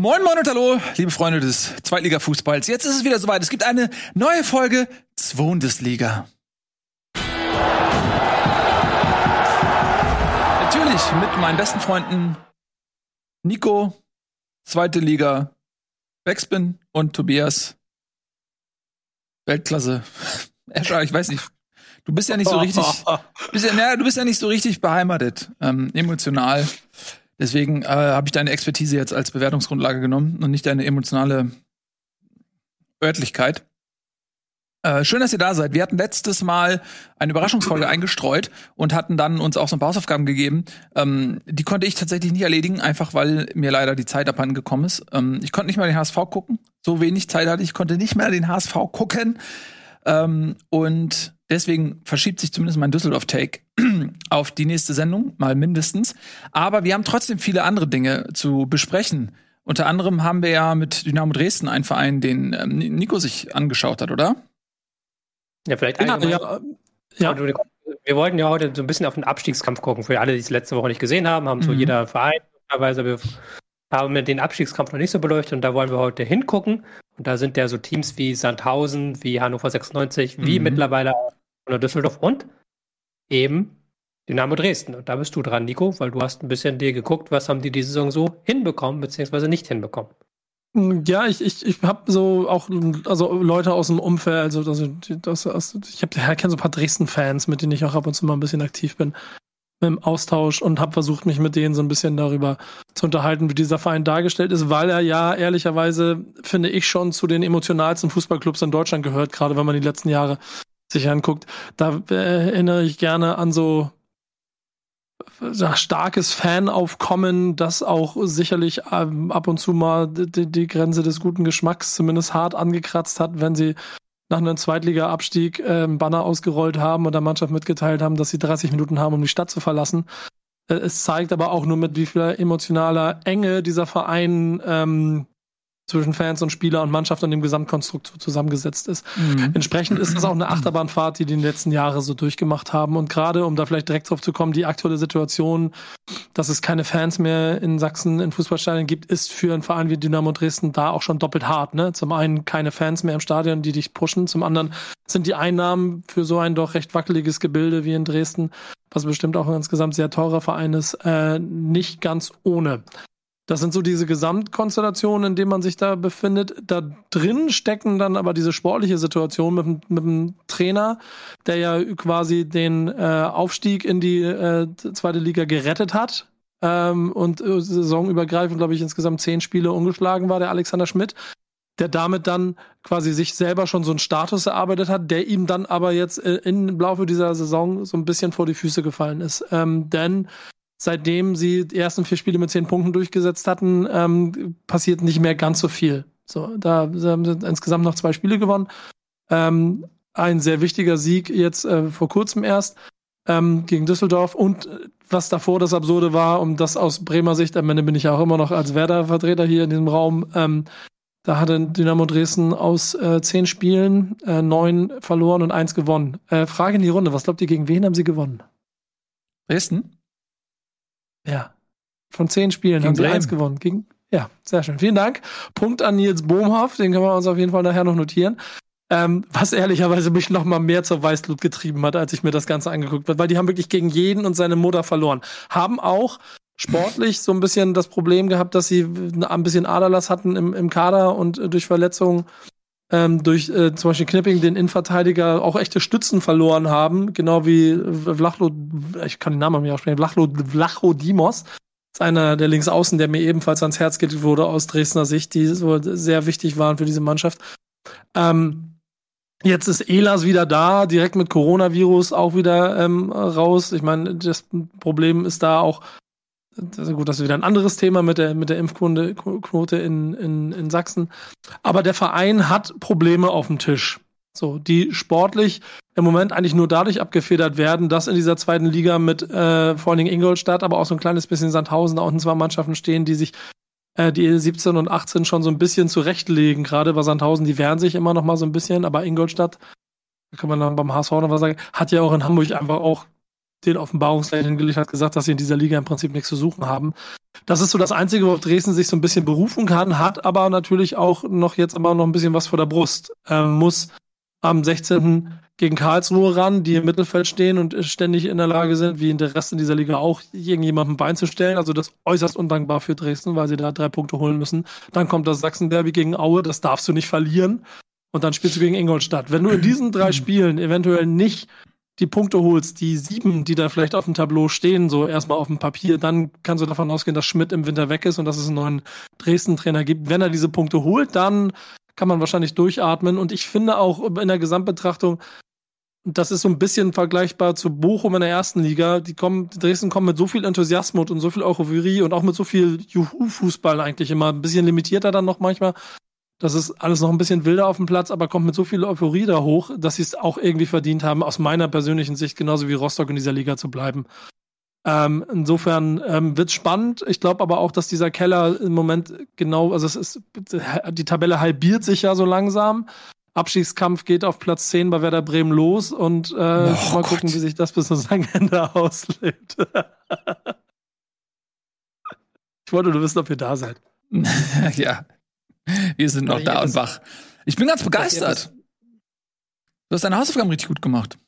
Moin, moin und hallo, liebe Freunde des Zweitliga-Fußballs. Jetzt ist es wieder soweit. Es gibt eine neue Folge Zwundesliga. Natürlich mit meinen besten Freunden Nico, zweite Liga, Backspin und Tobias. Weltklasse. Escher, ich weiß nicht. Du bist ja nicht so richtig, bist ja, na, du bist ja nicht so richtig beheimatet, ähm, emotional. Deswegen äh, habe ich deine Expertise jetzt als Bewertungsgrundlage genommen und nicht deine emotionale Örtlichkeit. Äh, schön, dass ihr da seid. Wir hatten letztes Mal eine Überraschungsfolge eingestreut und hatten dann uns auch so ein paar Hausaufgaben gegeben. Ähm, die konnte ich tatsächlich nicht erledigen, einfach weil mir leider die Zeit abhanden gekommen ist. Ähm, ich konnte nicht mal den HSV gucken. So wenig Zeit hatte ich, konnte nicht mehr den HSV gucken. Ähm, und deswegen verschiebt sich zumindest mein Düsseldorf-Take auf die nächste Sendung, mal mindestens. Aber wir haben trotzdem viele andere Dinge zu besprechen. Unter anderem haben wir ja mit Dynamo Dresden einen Verein, den ähm, Nico sich angeschaut hat, oder? Ja, vielleicht ja, ja, ja. Wir wollten ja heute so ein bisschen auf den Abstiegskampf gucken. Für alle, die es letzte Woche nicht gesehen haben, haben mhm. so jeder Verein teilweise. Wir haben wir den Abstiegskampf noch nicht so beleuchtet und da wollen wir heute hingucken. Und da sind ja so Teams wie Sandhausen, wie Hannover 96, wie mhm. mittlerweile auch Düsseldorf und eben Dynamo Dresden. Und da bist du dran, Nico, weil du hast ein bisschen dir geguckt, was haben die diese Saison so hinbekommen, beziehungsweise nicht hinbekommen. Ja, ich, ich, ich habe so auch also Leute aus dem Umfeld, also, also das, das, ich habe ja, kenne so ein paar Dresden-Fans, mit denen ich auch ab und zu mal ein bisschen aktiv bin im Austausch und habe versucht, mich mit denen so ein bisschen darüber zu unterhalten, wie dieser Verein dargestellt ist, weil er ja ehrlicherweise, finde ich, schon zu den emotionalsten Fußballclubs in Deutschland gehört, gerade wenn man die letzten Jahre sich anguckt. Da erinnere ich gerne an so ja, starkes Fanaufkommen, das auch sicherlich ähm, ab und zu mal die, die Grenze des guten Geschmacks zumindest hart angekratzt hat, wenn sie nach einem Zweitliga-Abstieg äh, Banner ausgerollt haben und der Mannschaft mitgeteilt haben, dass sie 30 Minuten haben, um die Stadt zu verlassen. Äh, es zeigt aber auch nur, mit wie viel emotionaler Enge dieser Verein ähm, zwischen Fans und Spieler und Mannschaft und dem Gesamtkonstrukt zusammengesetzt ist. Mhm. Entsprechend ist das auch eine Achterbahnfahrt, die die letzten Jahre so durchgemacht haben. Und gerade, um da vielleicht direkt drauf zu kommen, die aktuelle Situation, dass es keine Fans mehr in Sachsen in Fußballstadien gibt, ist für einen Verein wie Dynamo Dresden da auch schon doppelt hart. Ne? Zum einen keine Fans mehr im Stadion, die dich pushen. Zum anderen sind die Einnahmen für so ein doch recht wackeliges Gebilde wie in Dresden, was bestimmt auch ein insgesamt sehr teurer Verein ist, äh, nicht ganz ohne. Das sind so diese Gesamtkonstellationen, in denen man sich da befindet. Da drin stecken dann aber diese sportliche Situation mit, mit dem Trainer, der ja quasi den äh, Aufstieg in die äh, zweite Liga gerettet hat. Ähm, und äh, saisonübergreifend, glaube ich, insgesamt zehn Spiele ungeschlagen war, der Alexander Schmidt der damit dann quasi sich selber schon so einen Status erarbeitet hat, der ihm dann aber jetzt äh, im Laufe dieser Saison so ein bisschen vor die Füße gefallen ist. Ähm, denn seitdem sie die ersten vier Spiele mit zehn Punkten durchgesetzt hatten, ähm, passiert nicht mehr ganz so viel. So, da haben sie insgesamt noch zwei Spiele gewonnen. Ähm, ein sehr wichtiger Sieg jetzt äh, vor kurzem erst ähm, gegen Düsseldorf und äh, was davor das Absurde war, um das aus Bremer Sicht, am Ende bin ich ja auch immer noch als Werder-Vertreter hier in diesem Raum, ähm, da hatte Dynamo Dresden aus äh, zehn Spielen äh, neun verloren und eins gewonnen. Äh, Frage in die Runde, was glaubt ihr, gegen wen haben sie gewonnen? Dresden? Ja. Von zehn Spielen Gegen haben sie Bremen. eins gewonnen. Gegen, ja, sehr schön. Vielen Dank. Punkt an Nils Bohmhoff, den können wir uns auf jeden Fall nachher noch notieren. Ähm, was ehrlicherweise mich noch mal mehr zur Weißblut getrieben hat, als ich mir das Ganze angeguckt habe, weil die haben wirklich gegen jeden und seine Mutter verloren. Haben auch sportlich so ein bisschen das Problem gehabt, dass sie ein bisschen Aderlass hatten im, im Kader und äh, durch Verletzungen ähm, durch äh, zum Beispiel Knipping den Innenverteidiger auch echte Stützen verloren haben, genau wie Vlachlo, ich kann den Namen nicht aussprechen, Vlachlo, Vlacho Dimos, ist einer der Linksaußen, der mir ebenfalls ans Herz geht wurde aus Dresdner Sicht, die so sehr wichtig waren für diese Mannschaft. Ähm, Jetzt ist Elas wieder da, direkt mit Coronavirus auch wieder ähm, raus. Ich meine, das Problem ist da auch ist gut, das ist wieder ein anderes Thema mit der, mit der Impfquote in, in, in Sachsen. Aber der Verein hat Probleme auf dem Tisch. So, die sportlich im Moment eigentlich nur dadurch abgefedert werden, dass in dieser zweiten Liga mit äh, vor allen Dingen Ingolstadt, aber auch so ein kleines bisschen Sandhausen da unten zwei Mannschaften stehen, die sich äh, die 17 und 18 schon so ein bisschen zurechtlegen. Gerade bei Sandhausen, die wehren sich immer noch mal so ein bisschen, aber Ingolstadt, da kann man dann beim HSV noch was sagen, hat ja auch in Hamburg einfach auch den Offenbarungsrecht hingelegt hat, gesagt, dass sie in dieser Liga im Prinzip nichts zu suchen haben. Das ist so das Einzige, worauf Dresden sich so ein bisschen berufen kann, hat aber natürlich auch noch jetzt aber noch ein bisschen was vor der Brust. Ähm, muss am 16. gegen Karlsruhe ran, die im Mittelfeld stehen und ständig in der Lage sind, wie in der Rest in dieser Liga auch, irgendjemandem Bein zu stellen. Also das äußerst undankbar für Dresden, weil sie da drei Punkte holen müssen. Dann kommt das Sachsen-Derby gegen Aue, das darfst du nicht verlieren. Und dann spielst du gegen Ingolstadt. Wenn du in diesen drei Spielen eventuell nicht die Punkte holst, die sieben, die da vielleicht auf dem Tableau stehen, so erstmal auf dem Papier, dann kannst du davon ausgehen, dass Schmidt im Winter weg ist und dass es einen neuen Dresden-Trainer gibt. Wenn er diese Punkte holt, dann kann man wahrscheinlich durchatmen. Und ich finde auch in der Gesamtbetrachtung, das ist so ein bisschen vergleichbar zu Bochum in der ersten Liga. Die kommen, Dresden kommt mit so viel Enthusiasmus und so viel Euphorie und auch mit so viel Juhu-Fußball eigentlich immer. Ein bisschen limitierter dann noch manchmal. Das ist alles noch ein bisschen wilder auf dem Platz, aber kommt mit so viel Euphorie da hoch, dass sie es auch irgendwie verdient haben, aus meiner persönlichen Sicht genauso wie Rostock in dieser Liga zu bleiben. Ähm, insofern ähm, wird spannend. Ich glaube aber auch, dass dieser Keller im Moment genau, also es ist, die Tabelle halbiert sich ja so langsam. Abstiegskampf geht auf Platz 10 bei Werder Bremen los und äh, oh mal Gott. gucken, wie sich das bis zu seinem Ende auslebt. ich wollte nur wissen, ob ihr da seid. ja, wir sind noch da und wach. Ich bin ganz begeistert. Du hast deine Hausaufgaben richtig gut gemacht.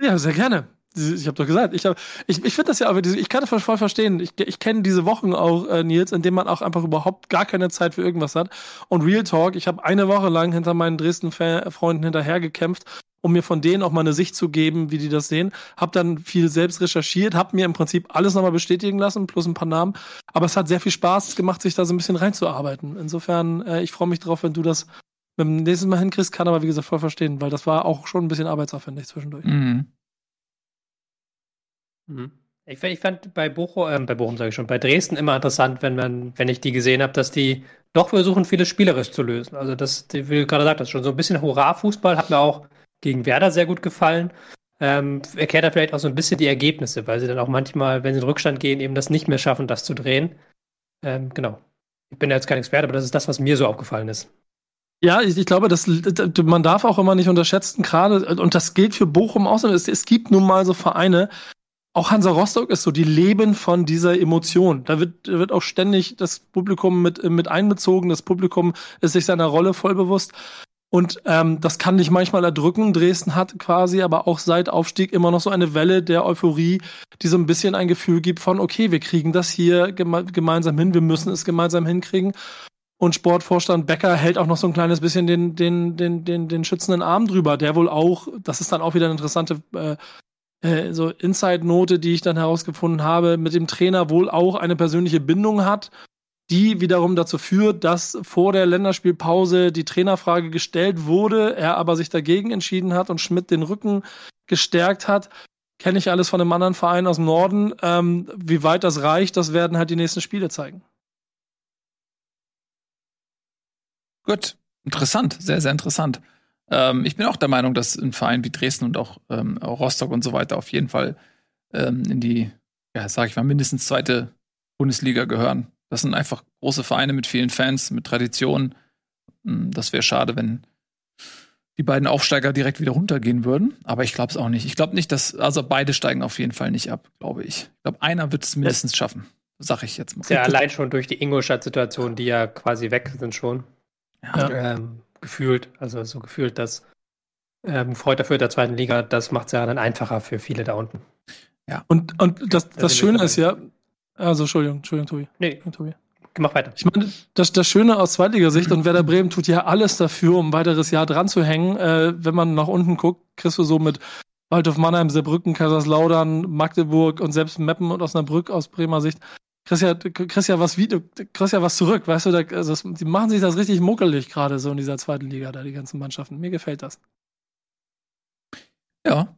Ja, sehr gerne. Ich habe doch gesagt, ich, hab, ich, ich finde das ja, aber ich kann das voll verstehen. Ich, ich kenne diese Wochen auch, äh, Nils, in denen man auch einfach überhaupt gar keine Zeit für irgendwas hat. Und Real Talk, ich habe eine Woche lang hinter meinen Dresden-Freunden hinterhergekämpft, um mir von denen auch mal eine Sicht zu geben, wie die das sehen. Hab dann viel selbst recherchiert, hab mir im Prinzip alles nochmal bestätigen lassen, plus ein paar Namen. Aber es hat sehr viel Spaß gemacht, sich da so ein bisschen reinzuarbeiten. Insofern, äh, ich freue mich drauf, wenn du das beim nächsten Mal hinkriegst, kann aber wie gesagt voll verstehen, weil das war auch schon ein bisschen arbeitsaufwendig zwischendurch. Mhm. Mhm. Ich, ich, fand bei Bochum, äh, bei Bochum sage ich schon, bei Dresden immer interessant, wenn man, wenn ich die gesehen habe, dass die doch versuchen, vieles spielerisch zu lösen. Also das, wie du gerade das schon so ein bisschen Hurra-Fußball hat mir auch gegen Werder sehr gut gefallen. Ähm, erklärt da vielleicht auch so ein bisschen die Ergebnisse, weil sie dann auch manchmal, wenn sie in Rückstand gehen, eben das nicht mehr schaffen, das zu drehen. Ähm, genau. Ich bin ja jetzt kein Experte, aber das ist das, was mir so aufgefallen ist. Ja, ich, ich glaube, das, man darf auch immer nicht unterschätzen, gerade, und das gilt für Bochum auch, es, es gibt nun mal so Vereine, auch Hansa Rostock ist so, die leben von dieser Emotion. Da wird, wird auch ständig das Publikum mit, mit einbezogen. Das Publikum ist sich seiner Rolle voll bewusst. Und ähm, das kann dich manchmal erdrücken. Dresden hat quasi aber auch seit Aufstieg immer noch so eine Welle der Euphorie, die so ein bisschen ein Gefühl gibt von, okay, wir kriegen das hier geme gemeinsam hin, wir müssen es gemeinsam hinkriegen. Und Sportvorstand Becker hält auch noch so ein kleines bisschen den, den, den, den, den schützenden Arm drüber, der wohl auch, das ist dann auch wieder eine interessante äh, äh, so Inside-Note, die ich dann herausgefunden habe, mit dem Trainer wohl auch eine persönliche Bindung hat, die wiederum dazu führt, dass vor der Länderspielpause die Trainerfrage gestellt wurde, er aber sich dagegen entschieden hat und Schmidt den Rücken gestärkt hat. Kenne ich alles von einem anderen Verein aus dem Norden. Ähm, wie weit das reicht, das werden halt die nächsten Spiele zeigen. Gut, interessant, sehr, sehr interessant. Ähm, ich bin auch der Meinung, dass ein Verein wie Dresden und auch, ähm, Rostock und so weiter auf jeden Fall ähm, in die, ja, sag ich mal, mindestens zweite Bundesliga gehören. Das sind einfach große Vereine mit vielen Fans, mit Tradition. Hm, das wäre schade, wenn die beiden Aufsteiger direkt wieder runtergehen würden. Aber ich glaube es auch nicht. Ich glaube nicht, dass, also beide steigen auf jeden Fall nicht ab, glaube ich. Ich glaube, einer wird es mindestens schaffen. Sag ich jetzt mal. Ja, allein schon durch die Ingolstadt-Situation, die ja quasi weg sind schon. Ja. Ähm, gefühlt, also so gefühlt, dass ähm, Freude dafür der zweiten Liga, das macht es ja dann einfacher für viele da unten. Ja. Und, und das, das also Schöne ist ja, also Entschuldigung, Entschuldigung, Tobi. Nee, Tobi. Mach weiter. Ich meine, das, das Schöne aus Zweitligasicht und Werder Bremen tut ja alles dafür, um ein weiteres Jahr dran zu hängen. Äh, wenn man nach unten guckt, kriegst du so mit Waldhof Mannheim, Saarbrücken, Kaiserslautern, Magdeburg und selbst Meppen und Osnabrück aus Bremer Sicht kriegst ja, kriegst ja was Video, kriegst ja was zurück, weißt du, da, also das, die machen sich das richtig muckelig gerade so in dieser zweiten Liga, da die ganzen Mannschaften. Mir gefällt das. Ja.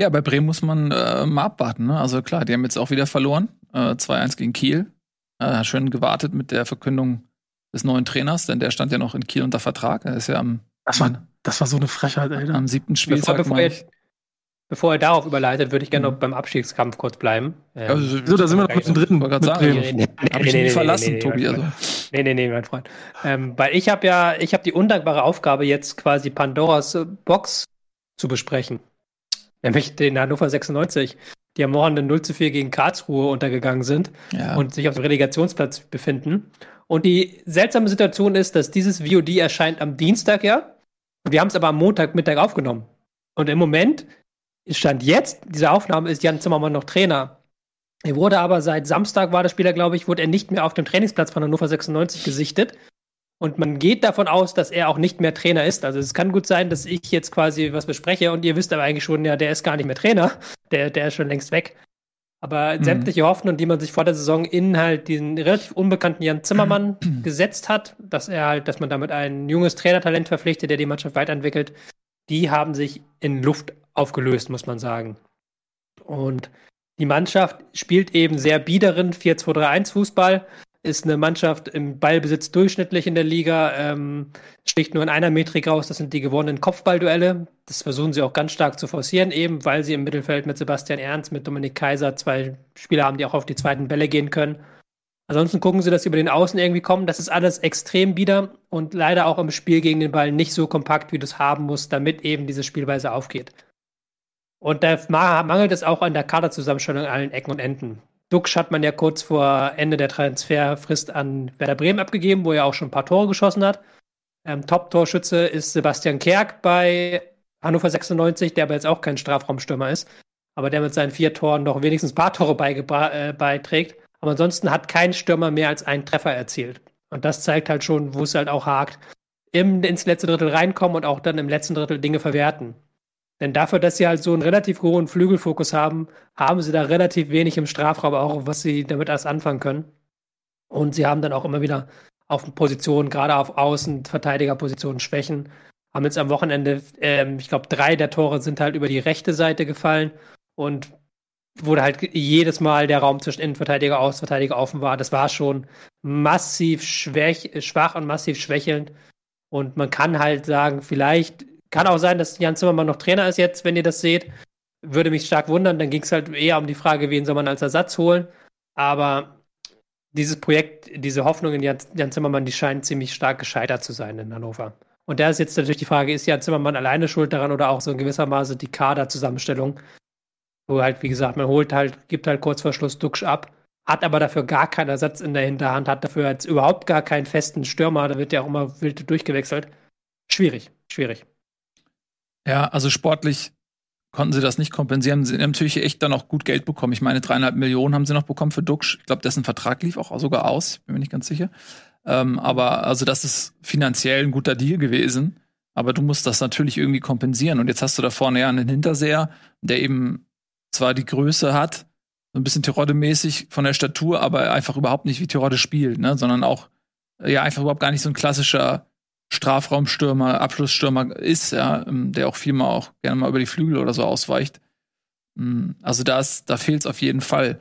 Ja, bei Bremen muss man äh, mal abwarten. Ne? Also klar, die haben jetzt auch wieder verloren. Äh, 2-1 gegen Kiel. Äh, schön gewartet mit der Verkündung des neuen Trainers, denn der stand ja noch in Kiel unter Vertrag. Er ist ja am. Das war, das war so eine Frechheit, ey. Am siebten Spieltag. Bevor, bevor, ihr, Bevor er darauf überleitet, würde ich gerne noch mhm. beim Abstiegskampf kurz bleiben. Ähm, also, so, da sind wir noch mit dem dritten. Wollte gerade sagen. Nee, nee, nee, nee, nee, verlassen, Tobi. Also. Nee, nee, nee, mein Freund. Ähm, weil ich habe ja, ich habe die undankbare Aufgabe, jetzt quasi Pandoras Box zu besprechen. Nämlich den Hannover 96, die am Morgen 0 zu 4 gegen Karlsruhe untergegangen sind ja. und sich auf dem Relegationsplatz befinden. Und die seltsame Situation ist, dass dieses VOD erscheint am Dienstag, ja. Und wir haben es aber am Montagmittag aufgenommen. Und im Moment, Stand jetzt, diese Aufnahme ist Jan Zimmermann noch Trainer. Er wurde aber seit Samstag war der Spieler, glaube ich, wurde er nicht mehr auf dem Trainingsplatz von Hannover 96 gesichtet. Und man geht davon aus, dass er auch nicht mehr Trainer ist. Also es kann gut sein, dass ich jetzt quasi was bespreche und ihr wisst aber eigentlich schon, ja, der ist gar nicht mehr Trainer. Der, der ist schon längst weg. Aber mhm. sämtliche Hoffnungen, die man sich vor der Saison in halt diesen relativ unbekannten Jan Zimmermann mhm. gesetzt hat, dass er halt, dass man damit ein junges Trainertalent verpflichtet, der die Mannschaft weiterentwickelt, die haben sich in Luft aufgelöst, muss man sagen. Und die Mannschaft spielt eben sehr biederen 4-2-3-1 Fußball, ist eine Mannschaft im Ballbesitz durchschnittlich in der Liga, ähm, sticht nur in einer Metrik raus, das sind die gewonnenen Kopfballduelle. Das versuchen sie auch ganz stark zu forcieren, eben weil sie im Mittelfeld mit Sebastian Ernst, mit Dominik Kaiser zwei Spieler haben, die auch auf die zweiten Bälle gehen können. Ansonsten gucken sie, dass sie über den Außen irgendwie kommen. Das ist alles extrem bieder und leider auch im Spiel gegen den Ball nicht so kompakt, wie du es haben musst, damit eben diese Spielweise aufgeht. Und da mangelt es auch an der Kaderzusammenstellung an allen Ecken und Enden. Duxch hat man ja kurz vor Ende der Transferfrist an Werder Bremen abgegeben, wo er auch schon ein paar Tore geschossen hat. Ähm, Top-Torschütze ist Sebastian Kerk bei Hannover 96, der aber jetzt auch kein Strafraumstürmer ist, aber der mit seinen vier Toren noch wenigstens ein paar Tore äh, beiträgt. Aber ansonsten hat kein Stürmer mehr als einen Treffer erzielt. Und das zeigt halt schon, wo es halt auch hakt. Im, ins letzte Drittel reinkommen und auch dann im letzten Drittel Dinge verwerten. Denn dafür, dass sie halt so einen relativ hohen Flügelfokus haben, haben sie da relativ wenig im Strafraum auch, was sie damit erst anfangen können. Und sie haben dann auch immer wieder auf Positionen, gerade auf Außen, Verteidigerpositionen Schwächen. Haben jetzt am Wochenende, ähm, ich glaube, drei der Tore sind halt über die rechte Seite gefallen und wurde halt jedes Mal der Raum zwischen Innenverteidiger, Außenverteidiger offen war. Das war schon massiv schwach und massiv schwächelnd. Und man kann halt sagen, vielleicht kann auch sein, dass Jan Zimmermann noch Trainer ist jetzt, wenn ihr das seht. Würde mich stark wundern. Dann ging es halt eher um die Frage, wen soll man als Ersatz holen. Aber dieses Projekt, diese Hoffnung in Jan, Jan Zimmermann, die scheint ziemlich stark gescheitert zu sein in Hannover. Und da ist jetzt natürlich die Frage, ist Jan Zimmermann alleine schuld daran oder auch so in gewisser Maße die Kaderzusammenstellung? Wo halt, wie gesagt, man holt halt, gibt halt kurz vor Schluss Duxch ab, hat aber dafür gar keinen Ersatz in der Hinterhand, hat dafür jetzt überhaupt gar keinen festen Stürmer, da wird ja auch immer wild durchgewechselt. Schwierig, schwierig. Ja, also sportlich konnten sie das nicht kompensieren. Sie haben natürlich echt dann auch gut Geld bekommen. Ich meine, dreieinhalb Millionen haben sie noch bekommen für Duxch. Ich glaube, dessen Vertrag lief auch sogar aus. Bin mir nicht ganz sicher. Ähm, aber also das ist finanziell ein guter Deal gewesen. Aber du musst das natürlich irgendwie kompensieren. Und jetzt hast du da vorne ja einen Hinterseher, der eben zwar die Größe hat, so ein bisschen Tirode-mäßig von der Statur, aber einfach überhaupt nicht wie Tirode spielt, ne? sondern auch ja einfach überhaupt gar nicht so ein klassischer Strafraumstürmer, Abschlussstürmer ist, ja, ähm, der auch vielmal auch gerne mal über die Flügel oder so ausweicht. Mm, also da, da fehlt es auf jeden Fall.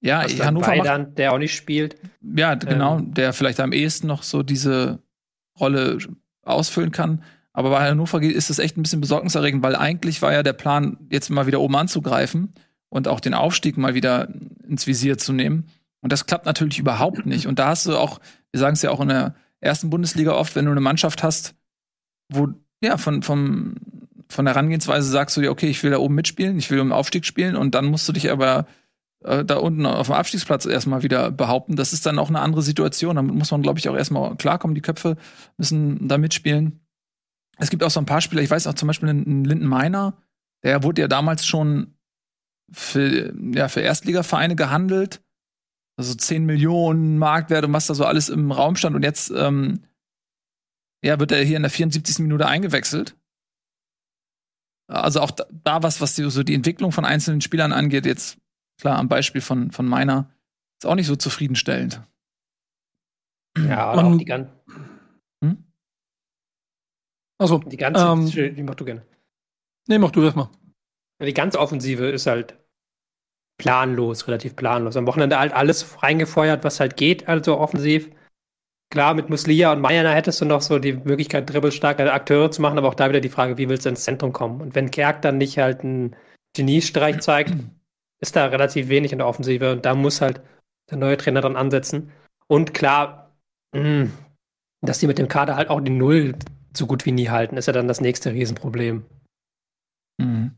Ja, Hannover Weidand, macht, der auch nicht spielt. Ja, genau, ähm. der vielleicht am ehesten noch so diese Rolle ausfüllen kann. Aber bei Hannover ist es echt ein bisschen besorgniserregend, weil eigentlich war ja der Plan, jetzt mal wieder oben anzugreifen und auch den Aufstieg mal wieder ins Visier zu nehmen. Und das klappt natürlich überhaupt nicht. Und da hast du auch, wir sagen es ja auch in der ersten Bundesliga oft, wenn du eine Mannschaft hast, wo, ja, von, vom, von der Herangehensweise sagst du dir, okay, ich will da oben mitspielen, ich will um Aufstieg spielen und dann musst du dich aber äh, da unten auf dem Abstiegsplatz erstmal wieder behaupten. Das ist dann auch eine andere Situation. Damit muss man, glaube ich, auch erstmal klarkommen. Die Köpfe müssen da mitspielen. Es gibt auch so ein paar Spieler, ich weiß auch zum Beispiel einen Linden Meiner, der wurde ja damals schon für, ja, für Erstligavereine gehandelt also 10 Millionen Marktwert und was da so alles im Raum stand. Und jetzt ähm, ja, wird er hier in der 74. Minute eingewechselt. Also auch da, da was, was die, so die Entwicklung von einzelnen Spielern angeht, jetzt klar am Beispiel von, von meiner, ist auch nicht so zufriedenstellend. Ja, aber auch die ganze. Hm? Also, die ganze. Ähm, die mach du gerne. Nee, mach du das mal. Die ganze Offensive ist halt planlos, relativ planlos. Am Wochenende halt alles reingefeuert, was halt geht, also offensiv. Klar, mit Muslia und Meier hättest du noch so die Möglichkeit, dribbelstarke Akteure zu machen, aber auch da wieder die Frage, wie willst du ins Zentrum kommen? Und wenn Kerk dann nicht halt einen Geniestreich zeigt, ist da relativ wenig in der Offensive und da muss halt der neue Trainer dran ansetzen. Und klar, mh, dass die mit dem Kader halt auch die Null so gut wie nie halten, ist ja dann das nächste Riesenproblem. Mhm.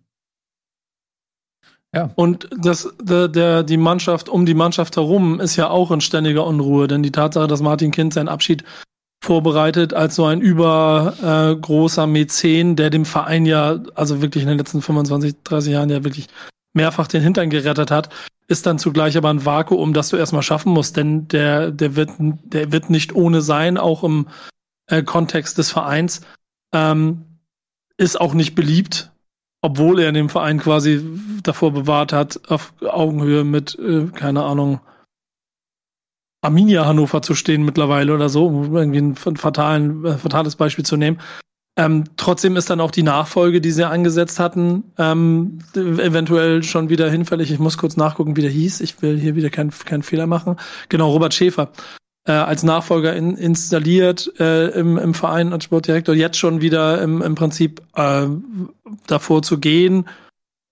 Ja. Und das, der, der, die Mannschaft um die Mannschaft herum ist ja auch in ständiger Unruhe, denn die Tatsache, dass Martin Kind seinen Abschied vorbereitet als so ein übergroßer äh, Mäzen, der dem Verein ja, also wirklich in den letzten 25, 30 Jahren ja wirklich mehrfach den Hintern gerettet hat, ist dann zugleich aber ein Vakuum, das du erstmal schaffen musst, denn der, der wird, der wird nicht ohne sein, auch im äh, Kontext des Vereins, ähm, ist auch nicht beliebt, obwohl er den Verein quasi davor bewahrt hat, auf Augenhöhe mit, äh, keine Ahnung, Arminia Hannover zu stehen mittlerweile oder so, um irgendwie ein fatalen, äh, fatales Beispiel zu nehmen. Ähm, trotzdem ist dann auch die Nachfolge, die sie angesetzt hatten, ähm, eventuell schon wieder hinfällig. Ich muss kurz nachgucken, wie der hieß. Ich will hier wieder keinen keinen Fehler machen. Genau, Robert Schäfer äh, als Nachfolger in, installiert äh, im, im Verein als Sportdirektor. Jetzt schon wieder im, im Prinzip äh, davor zu gehen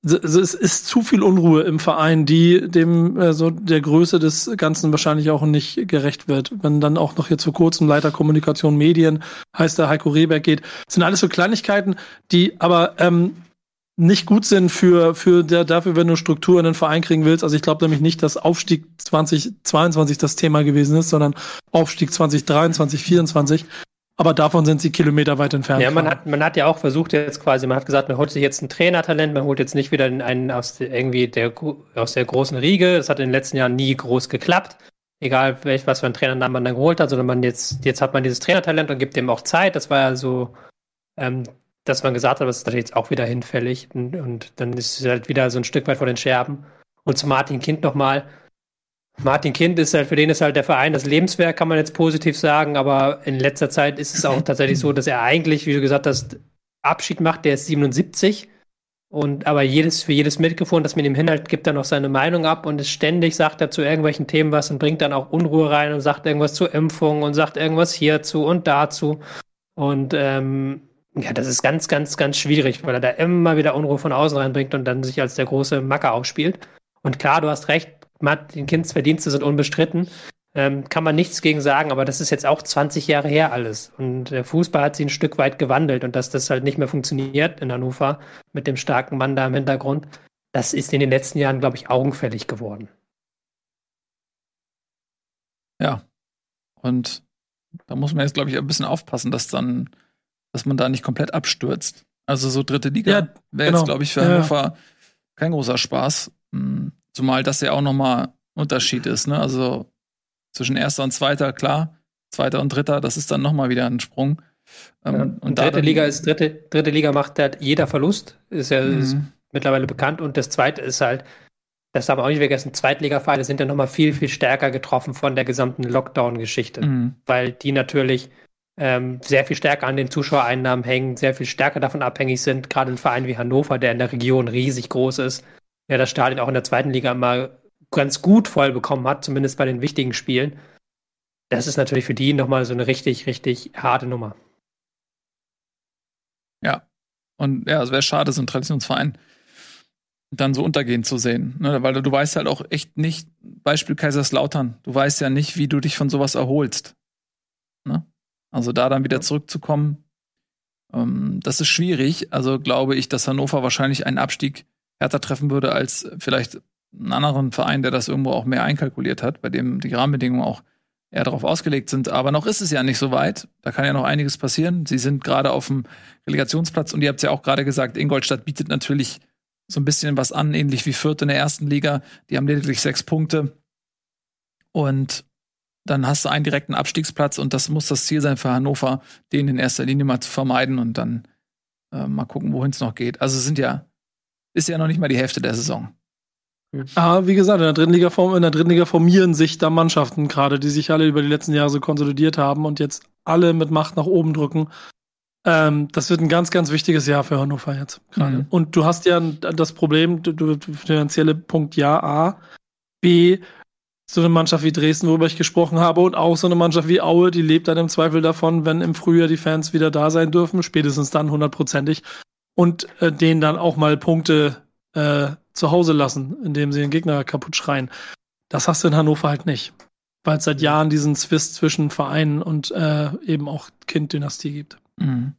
es ist zu viel Unruhe im Verein, die dem äh, so der Größe des Ganzen wahrscheinlich auch nicht gerecht wird. Wenn dann auch noch jetzt vor kurzem Leiter Kommunikation Medien heißt der Heiko Rehberg geht, das sind alles so Kleinigkeiten, die aber ähm, nicht gut sind für für der dafür, wenn du Struktur in den Verein kriegen willst. Also ich glaube nämlich nicht, dass Aufstieg 2022 das Thema gewesen ist, sondern Aufstieg 2023, 2024. Aber davon sind sie Kilometer weit entfernt. Ja, man hat, man hat ja auch versucht jetzt quasi, man hat gesagt, man holt sich jetzt ein Trainertalent, man holt jetzt nicht wieder einen aus der, irgendwie der, aus der großen Riege. Das hat in den letzten Jahren nie groß geklappt. Egal, welch, was für einen Trainernamen man dann geholt hat, sondern man jetzt, jetzt hat man dieses Trainertalent und gibt dem auch Zeit. Das war ja so, ähm, dass man gesagt hat, das ist natürlich jetzt auch wieder hinfällig. Und, und dann ist es halt wieder so ein Stück weit vor den Scherben. Und zu Martin Kind nochmal. Martin Kind ist halt, für den ist halt der Verein das Lebenswerk, kann man jetzt positiv sagen, aber in letzter Zeit ist es auch tatsächlich so, dass er eigentlich, wie du gesagt hast, Abschied macht, der ist 77 und aber jedes, für jedes Mikrofon, das mit ihm hinhält, gibt er noch seine Meinung ab und ist ständig sagt er zu irgendwelchen Themen was und bringt dann auch Unruhe rein und sagt irgendwas zur Impfung und sagt irgendwas hierzu und dazu. Und ähm, ja, das ist ganz, ganz, ganz schwierig, weil er da immer wieder Unruhe von außen reinbringt und dann sich als der große Macker aufspielt. Und klar, du hast recht, Martin Kinds Verdienste sind unbestritten. Ähm, kann man nichts gegen sagen, aber das ist jetzt auch 20 Jahre her alles. Und der Fußball hat sich ein Stück weit gewandelt und dass das halt nicht mehr funktioniert in Hannover mit dem starken Mann da im Hintergrund, das ist in den letzten Jahren, glaube ich, augenfällig geworden. Ja. Und da muss man jetzt, glaube ich, ein bisschen aufpassen, dass dann, dass man da nicht komplett abstürzt. Also so dritte Liga ja, wäre genau. jetzt, glaube ich, für Hannover ja. kein großer Spaß. Hm. Zumal das ja auch nochmal Unterschied ist, ne? Also zwischen erster und zweiter, klar, zweiter und dritter, das ist dann nochmal wieder ein Sprung. Ähm, ja. und, und dritte Liga ist, dritte, dritte Liga macht halt jeder Verlust, ist ja mhm. ist mittlerweile bekannt. Und das zweite ist halt, das haben wir auch nicht vergessen, Zweitliga-Vereine sind ja nochmal viel, viel stärker getroffen von der gesamten Lockdown-Geschichte. Mhm. Weil die natürlich ähm, sehr viel stärker an den Zuschauereinnahmen hängen, sehr viel stärker davon abhängig sind, gerade ein Verein wie Hannover, der in der Region riesig groß ist, ja das Stadion auch in der zweiten Liga immer ganz gut voll bekommen hat, zumindest bei den wichtigen Spielen. Das ist natürlich für die nochmal so eine richtig, richtig harte Nummer. Ja. Und ja, es wäre schade, so ein Traditionsverein dann so untergehen zu sehen. Ne? Weil du weißt halt auch echt nicht, Beispiel Kaiserslautern, du weißt ja nicht, wie du dich von sowas erholst. Also da dann wieder zurückzukommen, ähm, das ist schwierig. Also glaube ich, dass Hannover wahrscheinlich einen Abstieg härter treffen würde als vielleicht einen anderen Verein, der das irgendwo auch mehr einkalkuliert hat, bei dem die Rahmenbedingungen auch eher darauf ausgelegt sind. Aber noch ist es ja nicht so weit. Da kann ja noch einiges passieren. Sie sind gerade auf dem Relegationsplatz und ihr habt es ja auch gerade gesagt, Ingolstadt bietet natürlich so ein bisschen was an, ähnlich wie Fürth in der ersten Liga. Die haben lediglich sechs Punkte. Und dann hast du einen direkten Abstiegsplatz und das muss das Ziel sein für Hannover, den in erster Linie mal zu vermeiden und dann äh, mal gucken, wohin es noch geht. Also es sind ja ist ja noch nicht mal die Hälfte der Saison. Aber wie gesagt, in der dritten Liga, in der dritten Liga formieren sich da Mannschaften gerade, die sich alle über die letzten Jahre so konsolidiert haben und jetzt alle mit Macht nach oben drücken. Ähm, das wird ein ganz, ganz wichtiges Jahr für Hannover jetzt gerade. Mhm. Und du hast ja das Problem, du, du finanzielle Punkt ja, A. B, so eine Mannschaft wie Dresden, worüber ich gesprochen habe, und auch so eine Mannschaft wie Aue, die lebt dann im Zweifel davon, wenn im Frühjahr die Fans wieder da sein dürfen, spätestens dann hundertprozentig und äh, denen dann auch mal Punkte äh, zu Hause lassen, indem sie den Gegner kaputt schreien. Das hast du in Hannover halt nicht. Weil es seit Jahren diesen Zwist zwischen Vereinen und äh, eben auch Kind-Dynastie gibt. Mhm.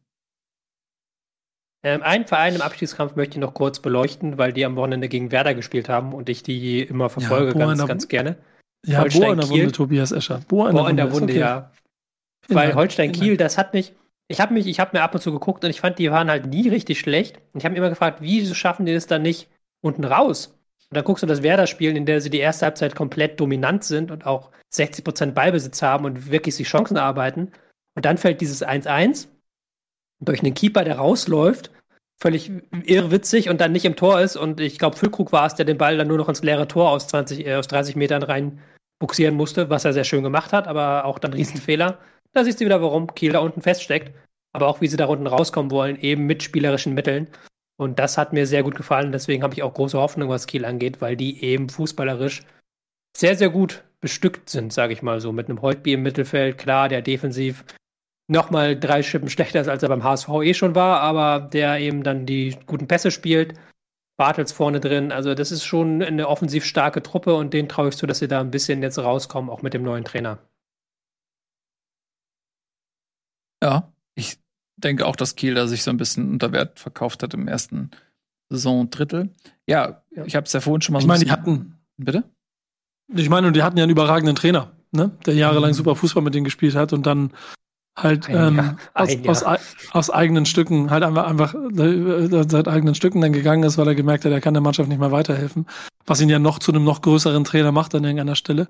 Ähm, einen Verein im Abstiegskampf möchte ich noch kurz beleuchten, weil die am Wochenende gegen Werder gespielt haben und ich die immer verfolge ja, ganz, ganz gerne. Ja, Holstein Bohr in der Wunde, Tobias Escher. Bohr in, Bohr in der Wunde, okay. ja. Weil Holstein Kiel, das hat mich, ich habe mich, ich habe mir ab und zu geguckt und ich fand, die waren halt nie richtig schlecht. Und ich habe mir immer gefragt, wie schaffen die das dann nicht unten raus? Und dann guckst du das Werder spielen, in der sie die erste Halbzeit komplett dominant sind und auch 60% Ballbesitz haben und wirklich sich Chancen arbeiten. Und dann fällt dieses 1-1 durch einen Keeper, der rausläuft, völlig irrwitzig und dann nicht im Tor ist. Und ich glaube, Füllkrug war es, der den Ball dann nur noch ins leere Tor aus, 20, äh, aus 30 Metern rein buxieren musste, was er sehr schön gemacht hat, aber auch dann Riesenfehler. Da siehst du wieder, warum Kiel da unten feststeckt, aber auch wie sie da unten rauskommen wollen, eben mit spielerischen Mitteln. Und das hat mir sehr gut gefallen. Deswegen habe ich auch große Hoffnung, was Kiel angeht, weil die eben fußballerisch sehr, sehr gut bestückt sind, sage ich mal so. Mit einem Heutby im Mittelfeld, klar, der defensiv nochmal drei Schippen schlechter ist, als er beim HSV eh schon war, aber der eben dann die guten Pässe spielt. Bartels vorne drin. Also das ist schon eine offensiv starke Truppe und denen traue ich zu, dass sie da ein bisschen jetzt rauskommen, auch mit dem neuen Trainer. Ja, ich denke auch, dass Kiel da sich so ein bisschen unter Wert verkauft hat im ersten Saisondrittel. Ja, ja. ich habe es ja vorhin schon mal ich so meine, die hatten. Bitte? Ich meine, die hatten ja einen überragenden Trainer, ne? der jahrelang mhm. super Fußball mit denen gespielt hat und dann halt ähm, aus, aus, aus, eigenen Stücken, halt einfach, einfach äh, seit eigenen Stücken dann gegangen ist, weil er gemerkt hat, er kann der Mannschaft nicht mehr weiterhelfen. Was ihn ja noch zu einem noch größeren Trainer macht an irgendeiner Stelle,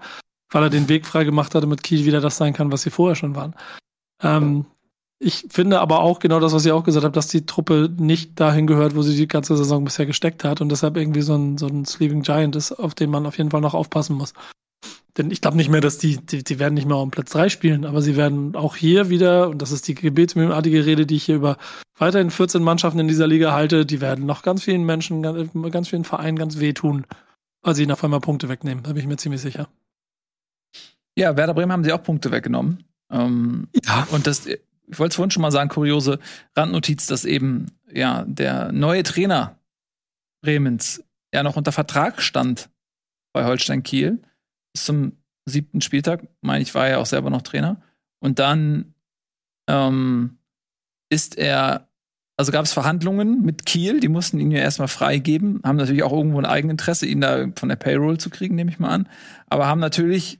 weil er den Weg frei gemacht hatte, mit Kiel wieder das sein kann, was sie vorher schon waren. Ähm, ich finde aber auch genau das, was ihr auch gesagt habt, dass die Truppe nicht dahin gehört, wo sie die ganze Saison bisher gesteckt hat und deshalb irgendwie so ein, so ein Sleeping Giant ist, auf den man auf jeden Fall noch aufpassen muss. Denn ich glaube nicht mehr, dass die, die, die werden nicht mehr um Platz 3 spielen, aber sie werden auch hier wieder, und das ist die gebetsmühlenartige Rede, die ich hier über weiterhin 14 Mannschaften in dieser Liga halte, die werden noch ganz vielen Menschen, ganz, vielen Vereinen ganz wehtun, weil sie ihnen auf einmal Punkte wegnehmen. Da bin ich mir ziemlich sicher. Ja, Werder Bremen haben sie auch Punkte weggenommen. Ähm, ja. Und das, ich wollte es vorhin schon mal sagen, kuriose Randnotiz, dass eben ja der neue Trainer Bremens ja noch unter Vertrag stand bei Holstein Kiel bis zum siebten Spieltag. Meine ich, war ja auch selber noch Trainer. Und dann ähm, ist er, also gab es Verhandlungen mit Kiel, die mussten ihn ja erstmal freigeben, haben natürlich auch irgendwo ein Eigeninteresse, ihn da von der Payroll zu kriegen, nehme ich mal an. Aber haben natürlich,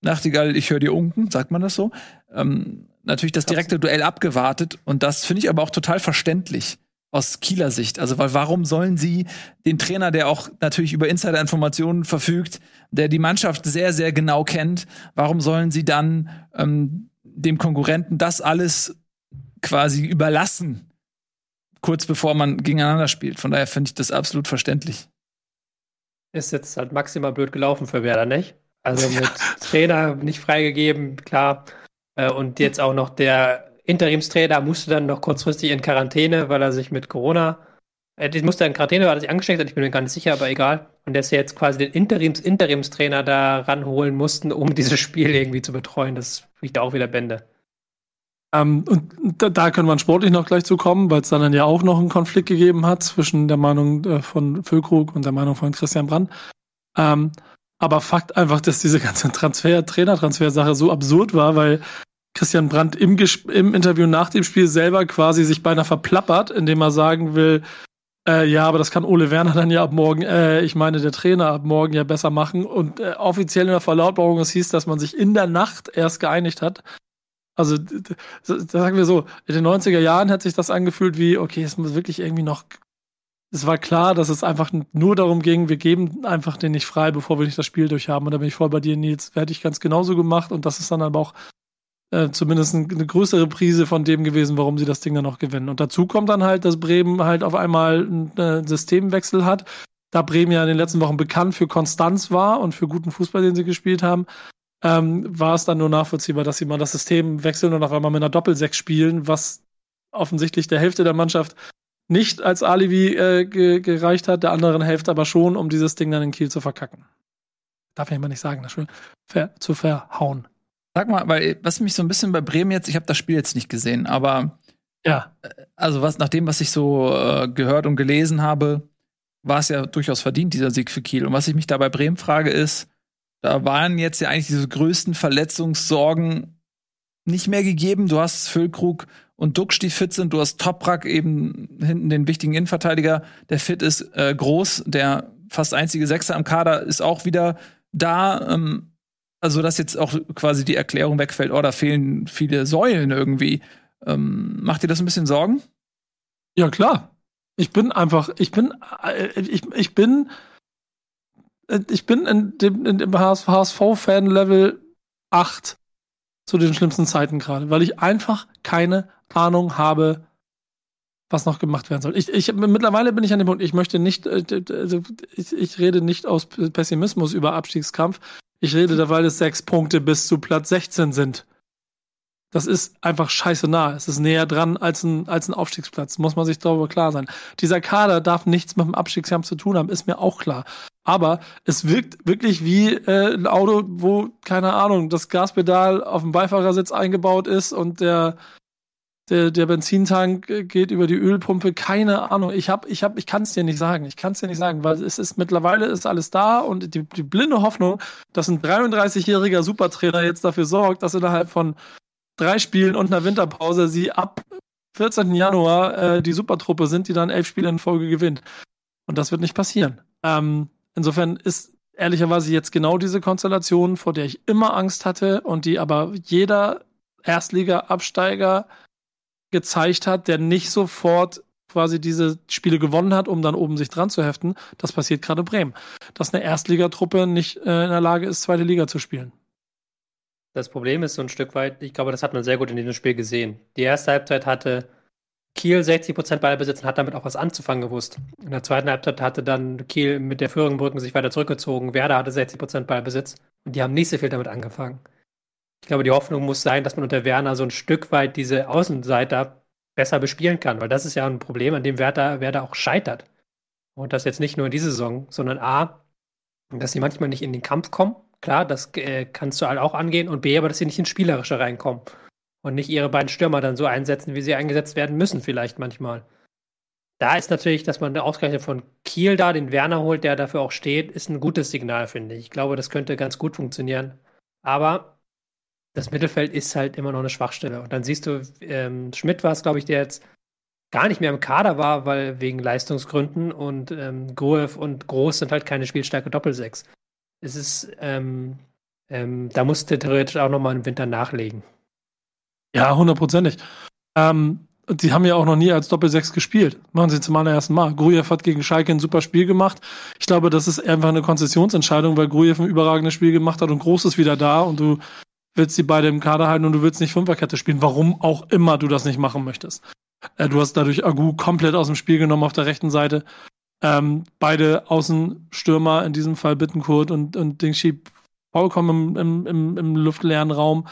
Nachtigall, ich höre dir unken, sagt man das so, ähm, natürlich das direkte Duell abgewartet. Und das finde ich aber auch total verständlich aus Kieler Sicht. Also, weil warum sollen sie den Trainer, der auch natürlich über Insider-Informationen verfügt, der die Mannschaft sehr, sehr genau kennt, warum sollen sie dann ähm, dem Konkurrenten das alles quasi überlassen, kurz bevor man gegeneinander spielt? Von daher finde ich das absolut verständlich. Ist jetzt halt maximal blöd gelaufen für Werder, nicht? Also mit Trainer nicht freigegeben, klar. Äh, und jetzt auch noch der Interimstrainer musste dann noch kurzfristig in Quarantäne, weil er sich mit Corona, äh, musste in Quarantäne, weil er sich angesteckt hat, ich bin mir gar nicht sicher, aber egal. Und dass sie jetzt quasi den Interims-Interimstrainer da ranholen mussten, um dieses Spiel irgendwie zu betreuen, das liegt auch wieder Bände. Ähm, und da, da können wir sportlich noch gleich zu kommen, weil es dann ja auch noch einen Konflikt gegeben hat zwischen der Meinung äh, von Füllkrug und der Meinung von Christian Brandt. Ähm, aber Fakt einfach, dass diese ganze Transfer, Trainer-Transfer-Sache so absurd war, weil Christian Brandt im, im Interview nach dem Spiel selber quasi sich beinahe verplappert, indem er sagen will, äh, ja, aber das kann Ole Werner dann ja ab morgen, äh, ich meine, der Trainer ab morgen ja besser machen. Und äh, offiziell in der Verlautbarung es hieß, dass man sich in der Nacht erst geeinigt hat. Also, sagen wir so, in den 90er Jahren hat sich das angefühlt wie, okay, es muss wirklich irgendwie noch. Es war klar, dass es einfach nur darum ging, wir geben einfach den nicht frei, bevor wir nicht das Spiel durchhaben. Und da bin ich voll bei dir, Nils. Hätte ich ganz genauso gemacht. Und das ist dann aber auch äh, zumindest eine größere Prise von dem gewesen, warum sie das Ding dann noch gewinnen. Und dazu kommt dann halt, dass Bremen halt auf einmal einen äh, Systemwechsel hat. Da Bremen ja in den letzten Wochen bekannt für Konstanz war und für guten Fußball, den sie gespielt haben, ähm, war es dann nur nachvollziehbar, dass sie mal das System wechseln und auf einmal mit einer Doppelsechs spielen, was offensichtlich der Hälfte der Mannschaft nicht als Alibi äh, ge gereicht hat, der anderen Hälfte aber schon, um dieses Ding dann in Kiel zu verkacken. Darf ich mal nicht sagen, das schön ver zu verhauen. Sag mal, weil was mich so ein bisschen bei Bremen jetzt, ich habe das Spiel jetzt nicht gesehen, aber ja, also was nach dem, was ich so äh, gehört und gelesen habe, war es ja durchaus verdient dieser Sieg für Kiel. Und was ich mich da bei Bremen frage ist, da waren jetzt ja eigentlich diese größten Verletzungssorgen nicht mehr gegeben. Du hast Füllkrug und Duxch, die fit sind. Du hast Toprak eben hinten den wichtigen Innenverteidiger, der fit ist, äh, groß, der fast einzige Sechser am Kader ist auch wieder da. Ähm, also, dass jetzt auch quasi die Erklärung wegfällt, oh, da fehlen viele Säulen irgendwie. Ähm, macht dir das ein bisschen Sorgen? Ja, klar. Ich bin einfach, ich bin, äh, ich, ich bin, äh, ich bin in dem, in dem HSV-Fan-Level 8 zu den schlimmsten Zeiten gerade, weil ich einfach keine Ahnung habe, was noch gemacht werden soll. Ich, ich mittlerweile bin ich an dem Punkt, ich möchte nicht, äh, also ich, ich rede nicht aus Pessimismus über Abstiegskampf. Ich rede da, weil es sechs Punkte bis zu Platz 16 sind. Das ist einfach scheiße nah. Es ist näher dran als ein, als ein Aufstiegsplatz. Muss man sich darüber klar sein. Dieser Kader darf nichts mit dem Abstiegskampf zu tun haben, ist mir auch klar. Aber es wirkt wirklich wie äh, ein Auto, wo, keine Ahnung, das Gaspedal auf dem Beifahrersitz eingebaut ist und der, der, der Benzintank geht über die Ölpumpe. Keine Ahnung. Ich hab, ich hab, ich kann es dir nicht sagen. Ich kann es dir nicht sagen, weil es ist mittlerweile ist alles da und die, die blinde Hoffnung, dass ein 33-jähriger Supertrainer jetzt dafür sorgt, dass innerhalb von drei Spielen und einer Winterpause sie ab 14. Januar äh, die Supertruppe sind, die dann elf Spiele in Folge gewinnt. Und das wird nicht passieren. Ähm, insofern ist ehrlicherweise jetzt genau diese Konstellation, vor der ich immer Angst hatte und die aber jeder Erstliga-Absteiger gezeigt hat, der nicht sofort quasi diese Spiele gewonnen hat, um dann oben sich dran zu heften. Das passiert gerade Bremen. Dass eine Erstligatruppe nicht äh, in der Lage ist, zweite Liga zu spielen. Das Problem ist so ein Stück weit, ich glaube, das hat man sehr gut in diesem Spiel gesehen. Die erste Halbzeit hatte Kiel 60% Ballbesitz und hat damit auch was anzufangen gewusst. In der zweiten Halbzeit hatte dann Kiel mit der Führung Brücken sich weiter zurückgezogen. Werder hatte 60% Ballbesitz und die haben nicht so viel damit angefangen. Ich glaube, die Hoffnung muss sein, dass man unter Werner so ein Stück weit diese Außenseiter besser bespielen kann, weil das ist ja ein Problem, an dem Werder, Werder auch scheitert. Und das jetzt nicht nur in dieser Saison, sondern A, dass sie manchmal nicht in den Kampf kommen Klar, das äh, kannst du auch angehen. Und B, aber dass sie nicht ins Spielerische reinkommen. Und nicht ihre beiden Stürmer dann so einsetzen, wie sie eingesetzt werden müssen, vielleicht manchmal. Da ist natürlich, dass man der ausgerechnet von Kiel da den Werner holt, der dafür auch steht, ist ein gutes Signal, finde ich. Ich glaube, das könnte ganz gut funktionieren. Aber das Mittelfeld ist halt immer noch eine Schwachstelle. Und dann siehst du, ähm, Schmidt war es, glaube ich, der jetzt gar nicht mehr im Kader war, weil wegen Leistungsgründen und ähm, Groev und Groß sind halt keine Spielstärke Doppelsechs es ist, ähm, ähm, da musste theoretisch auch nochmal im Winter nachlegen. Ja, hundertprozentig. Ähm, die haben ja auch noch nie als Doppelsechs gespielt. Machen sie zum allerersten Mal. Grujew hat gegen Schalke ein super Spiel gemacht. Ich glaube, das ist einfach eine Konzessionsentscheidung, weil Grujew ein überragendes Spiel gemacht hat und Groß ist wieder da und du willst die beide im Kader halten und du willst nicht Fünferkette spielen. Warum auch immer du das nicht machen möchtest. Äh, du hast dadurch Agu komplett aus dem Spiel genommen auf der rechten Seite. Ähm, beide Außenstürmer, in diesem Fall Bittenkurt und, und Dingshi, vollkommen im, im, im luftleeren Raum.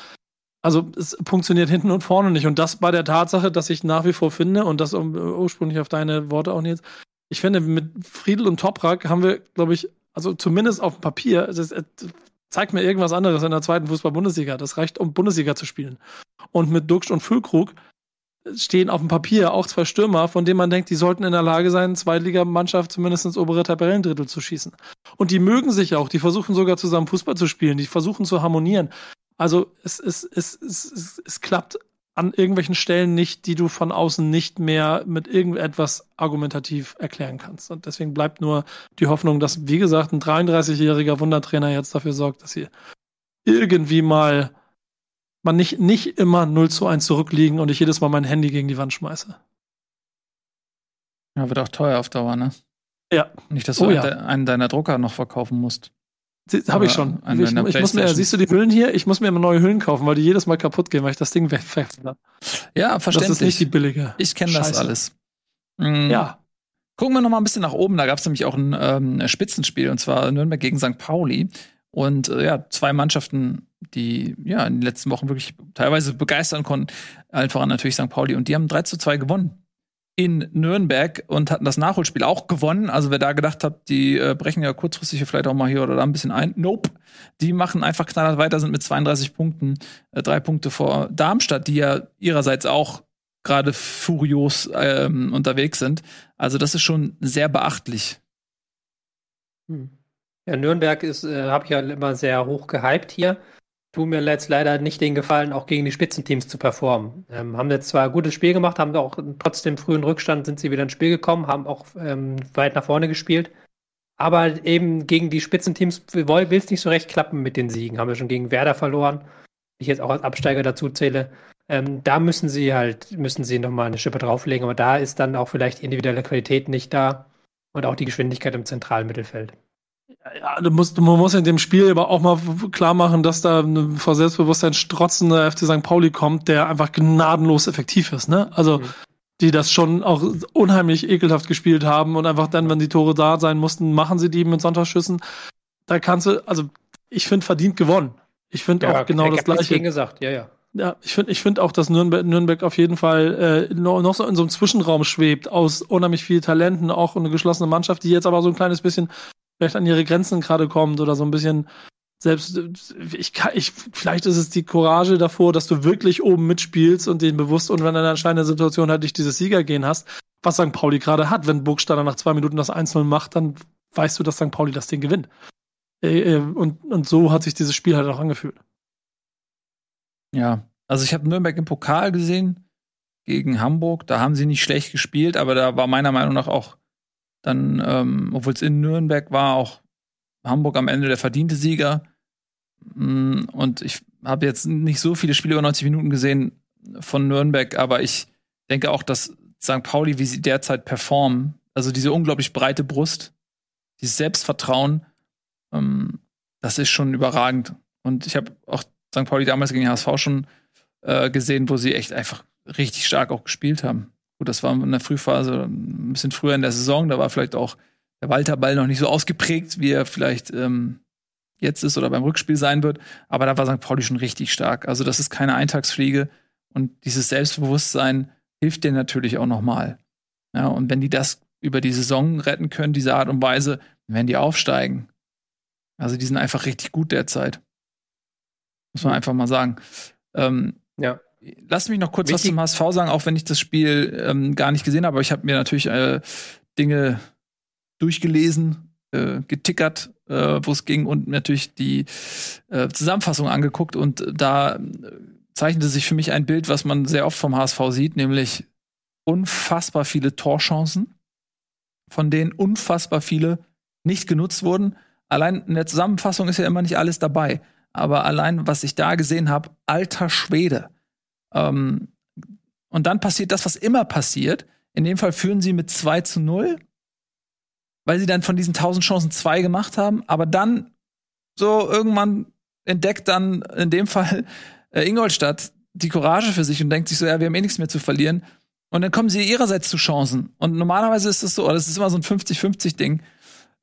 Also es funktioniert hinten und vorne nicht. Und das bei der Tatsache, dass ich nach wie vor finde, und das ursprünglich auf deine Worte auch jetzt, ich finde, mit Friedel und Toprak haben wir, glaube ich, also zumindest auf dem Papier, das, zeigt mir irgendwas anderes in der zweiten Fußball-Bundesliga. Das reicht, um Bundesliga zu spielen. Und mit Duxch und Füllkrug stehen auf dem Papier auch zwei Stürmer, von denen man denkt, die sollten in der Lage sein, Zweitligamannschaft zumindest ins obere Tabellendrittel zu schießen. Und die mögen sich auch, die versuchen sogar zusammen Fußball zu spielen, die versuchen zu harmonieren. Also es, es, es, es, es klappt an irgendwelchen Stellen nicht, die du von außen nicht mehr mit irgendetwas argumentativ erklären kannst. Und deswegen bleibt nur die Hoffnung, dass, wie gesagt, ein 33-jähriger Wundertrainer jetzt dafür sorgt, dass sie irgendwie mal man nicht, nicht immer 0 zu 1 zurückliegen und ich jedes Mal mein Handy gegen die Wand schmeiße. Ja, wird auch teuer auf Dauer, ne? Ja. Nicht, dass du oh, ja. einen deiner Drucker noch verkaufen musst. Habe ich schon. Ich, ich, muss mir, siehst du die Hüllen hier? Ich muss mir immer neue Hüllen kaufen, weil die jedes Mal kaputt gehen, weil ich das Ding wegfehle. Ja, verständlich. Das ist nicht die billige. Ich kenne das alles. Mhm. Ja. Gucken wir noch mal ein bisschen nach oben. Da gab es nämlich auch ein ähm, Spitzenspiel, und zwar Nürnberg gegen St. Pauli. Und äh, ja, zwei Mannschaften, die ja in den letzten Wochen wirklich teilweise begeistern konnten. Allen voran natürlich St. Pauli. Und die haben 3 zu 2 gewonnen in Nürnberg und hatten das Nachholspiel auch gewonnen. Also wer da gedacht hat, die äh, brechen ja kurzfristig vielleicht auch mal hier oder da ein bisschen ein. Nope. Die machen einfach knallhart weiter, sind mit 32 Punkten, äh, drei Punkte vor Darmstadt, die ja ihrerseits auch gerade furios ähm, unterwegs sind. Also das ist schon sehr beachtlich. Hm. Ja, Nürnberg ist, äh, habe ich ja immer sehr hoch gehypt hier. Tun mir jetzt leider nicht den Gefallen, auch gegen die Spitzenteams zu performen. Ähm, haben jetzt zwar ein gutes Spiel gemacht, haben auch trotzdem frühen Rückstand sind sie wieder ins Spiel gekommen, haben auch ähm, weit nach vorne gespielt. Aber eben gegen die Spitzenteams will es nicht so recht klappen mit den Siegen. Haben wir schon gegen Werder verloren, ich jetzt auch als Absteiger dazu zähle. Ähm, da müssen sie halt, müssen sie nochmal eine Schippe drauflegen, aber da ist dann auch vielleicht individuelle Qualität nicht da und auch die Geschwindigkeit im zentralen Mittelfeld. Ja, du musst, man muss in dem Spiel aber auch mal klar machen, dass da vor Selbstbewusstsein strotzender FC St. Pauli kommt, der einfach gnadenlos effektiv ist, ne? Also, mhm. die das schon auch unheimlich ekelhaft gespielt haben und einfach dann, wenn die Tore da sein mussten, machen sie die mit Sonntagsschüssen. Da kannst du, also, ich finde verdient gewonnen. Ich finde ja, auch genau das Gleiche. gesagt, ja, ja. Ja, ich finde ich finde auch, dass Nürnberg, Nürnberg auf jeden Fall äh, noch, noch so in so einem Zwischenraum schwebt, aus unheimlich vielen Talenten, auch eine geschlossene Mannschaft, die jetzt aber so ein kleines bisschen vielleicht an ihre Grenzen gerade kommt oder so ein bisschen selbst, ich ich, vielleicht ist es die Courage davor, dass du wirklich oben mitspielst und den bewusst und wenn in einer entscheidenden Situation halt nicht dieses Siegergehen hast, was St. Pauli gerade hat. Wenn Burgstaller nach zwei Minuten das 1-0 macht, dann weißt du, dass St. Pauli das Ding gewinnt. Äh, äh, und, und so hat sich dieses Spiel halt auch angefühlt. Ja, also ich habe Nürnberg im Pokal gesehen gegen Hamburg. Da haben sie nicht schlecht gespielt, aber da war meiner Meinung nach auch dann, ähm, obwohl es in Nürnberg war, auch Hamburg am Ende der verdiente Sieger. Mm, und ich habe jetzt nicht so viele Spiele über 90 Minuten gesehen von Nürnberg, aber ich denke auch, dass St. Pauli, wie sie derzeit performen, also diese unglaublich breite Brust, dieses Selbstvertrauen, ähm, das ist schon überragend. Und ich habe auch St. Pauli damals gegen HSV schon äh, gesehen, wo sie echt einfach richtig stark auch gespielt haben. Gut, das war in der Frühphase, ein bisschen früher in der Saison, da war vielleicht auch der Walter-Ball noch nicht so ausgeprägt, wie er vielleicht ähm, jetzt ist oder beim Rückspiel sein wird. Aber da war St. Pauli schon richtig stark. Also das ist keine Eintagsfliege und dieses Selbstbewusstsein hilft dir natürlich auch nochmal. Ja, und wenn die das über die Saison retten können, diese Art und Weise, dann werden die aufsteigen. Also die sind einfach richtig gut derzeit. Muss man einfach mal sagen. Ähm, ja. Lass mich noch kurz Wichtig. was zum HSV sagen, auch wenn ich das Spiel ähm, gar nicht gesehen habe. Ich habe mir natürlich äh, Dinge durchgelesen, äh, getickert, äh, wo es ging und natürlich die äh, Zusammenfassung angeguckt. Und da äh, zeichnete sich für mich ein Bild, was man sehr oft vom HSV sieht, nämlich unfassbar viele Torchancen, von denen unfassbar viele nicht genutzt wurden. Allein in der Zusammenfassung ist ja immer nicht alles dabei. Aber allein, was ich da gesehen habe, alter Schwede. Ähm, und dann passiert das, was immer passiert. In dem Fall führen sie mit 2 zu 0, weil sie dann von diesen 1000 Chancen zwei gemacht haben. Aber dann so irgendwann entdeckt dann in dem Fall äh, Ingolstadt die Courage für sich und denkt sich so, ja, wir haben eh nichts mehr zu verlieren. Und dann kommen sie ihrerseits zu Chancen. Und normalerweise ist es so, das ist immer so ein 50-50-Ding.